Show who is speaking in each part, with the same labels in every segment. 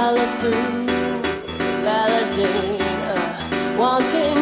Speaker 1: follow through, melody, uh, wanting.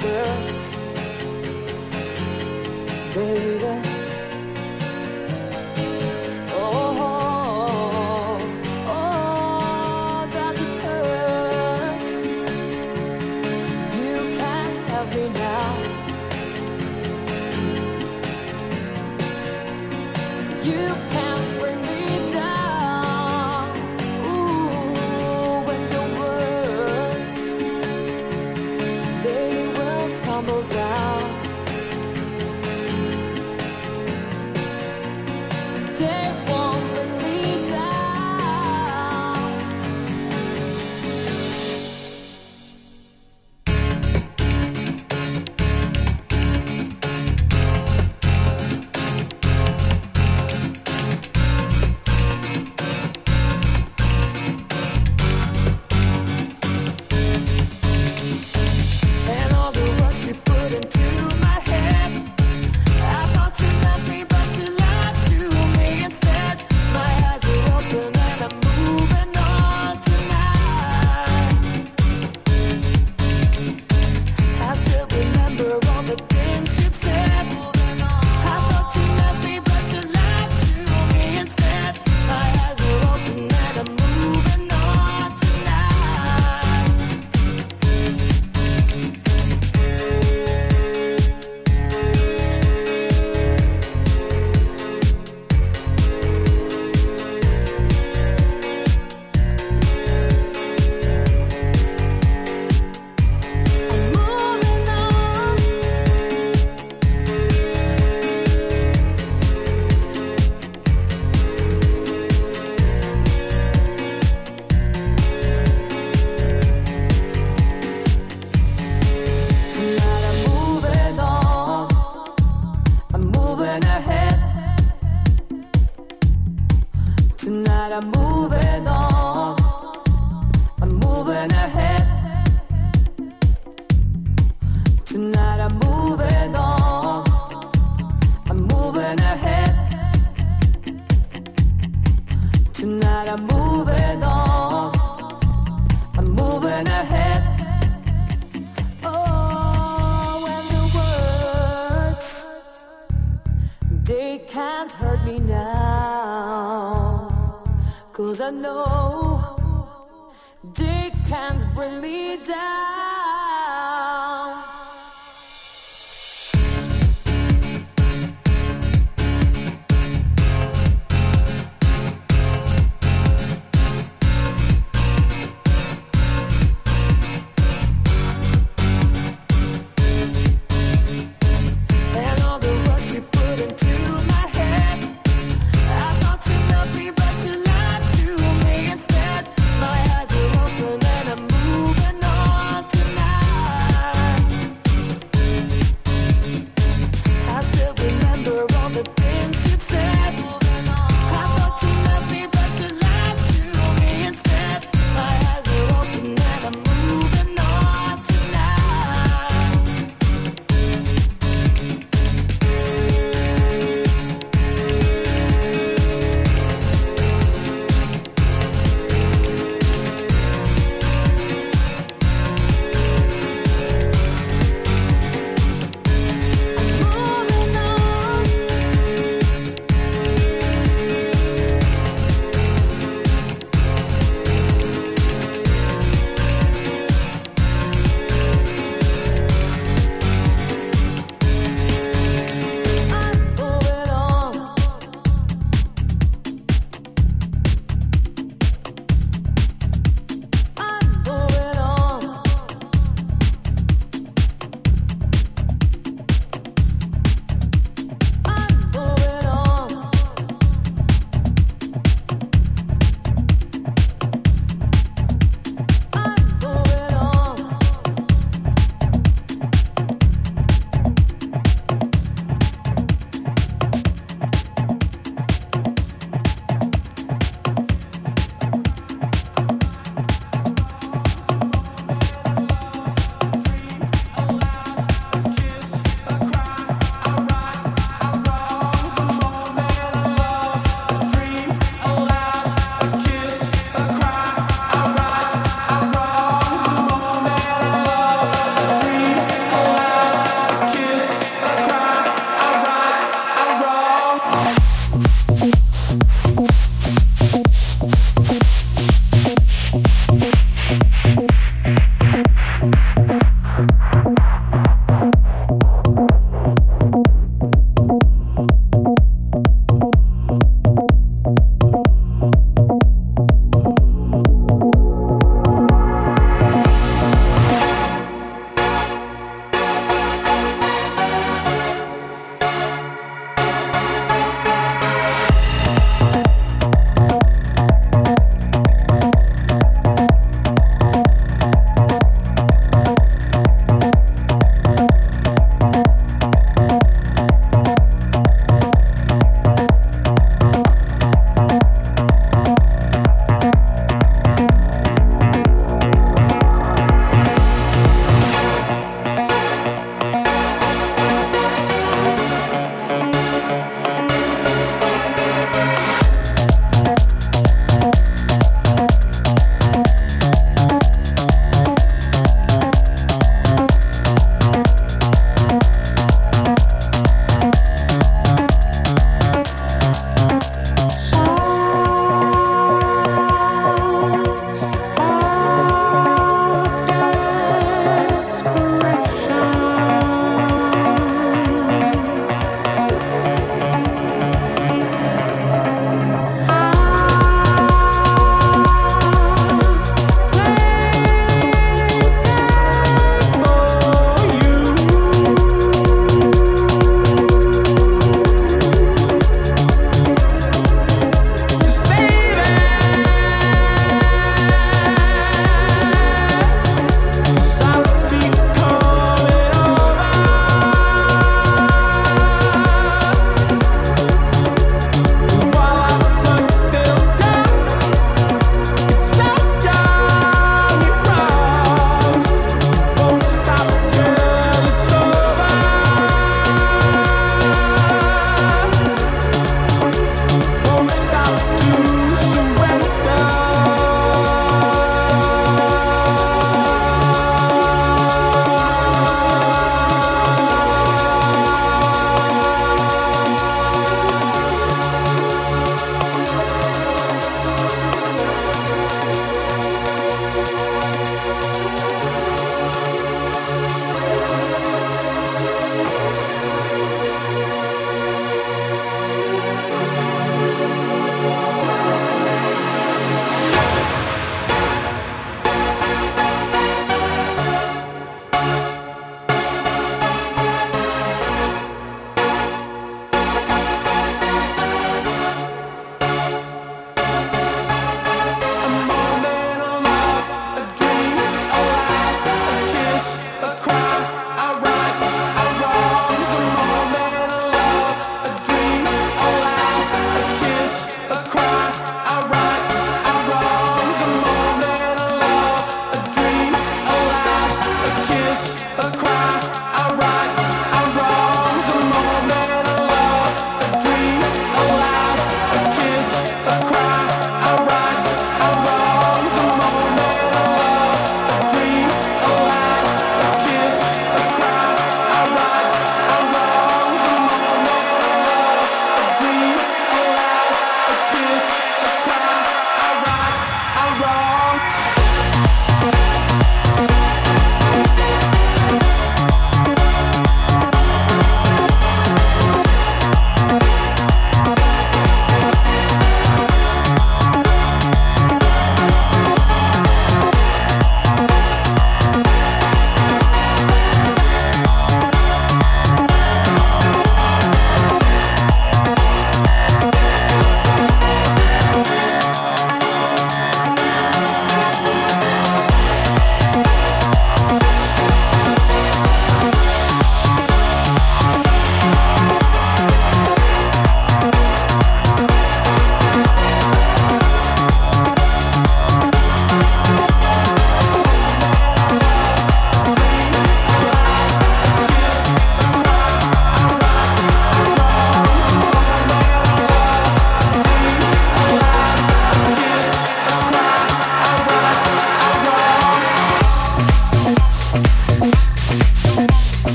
Speaker 2: Girls, baby.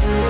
Speaker 3: Thank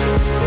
Speaker 3: Thank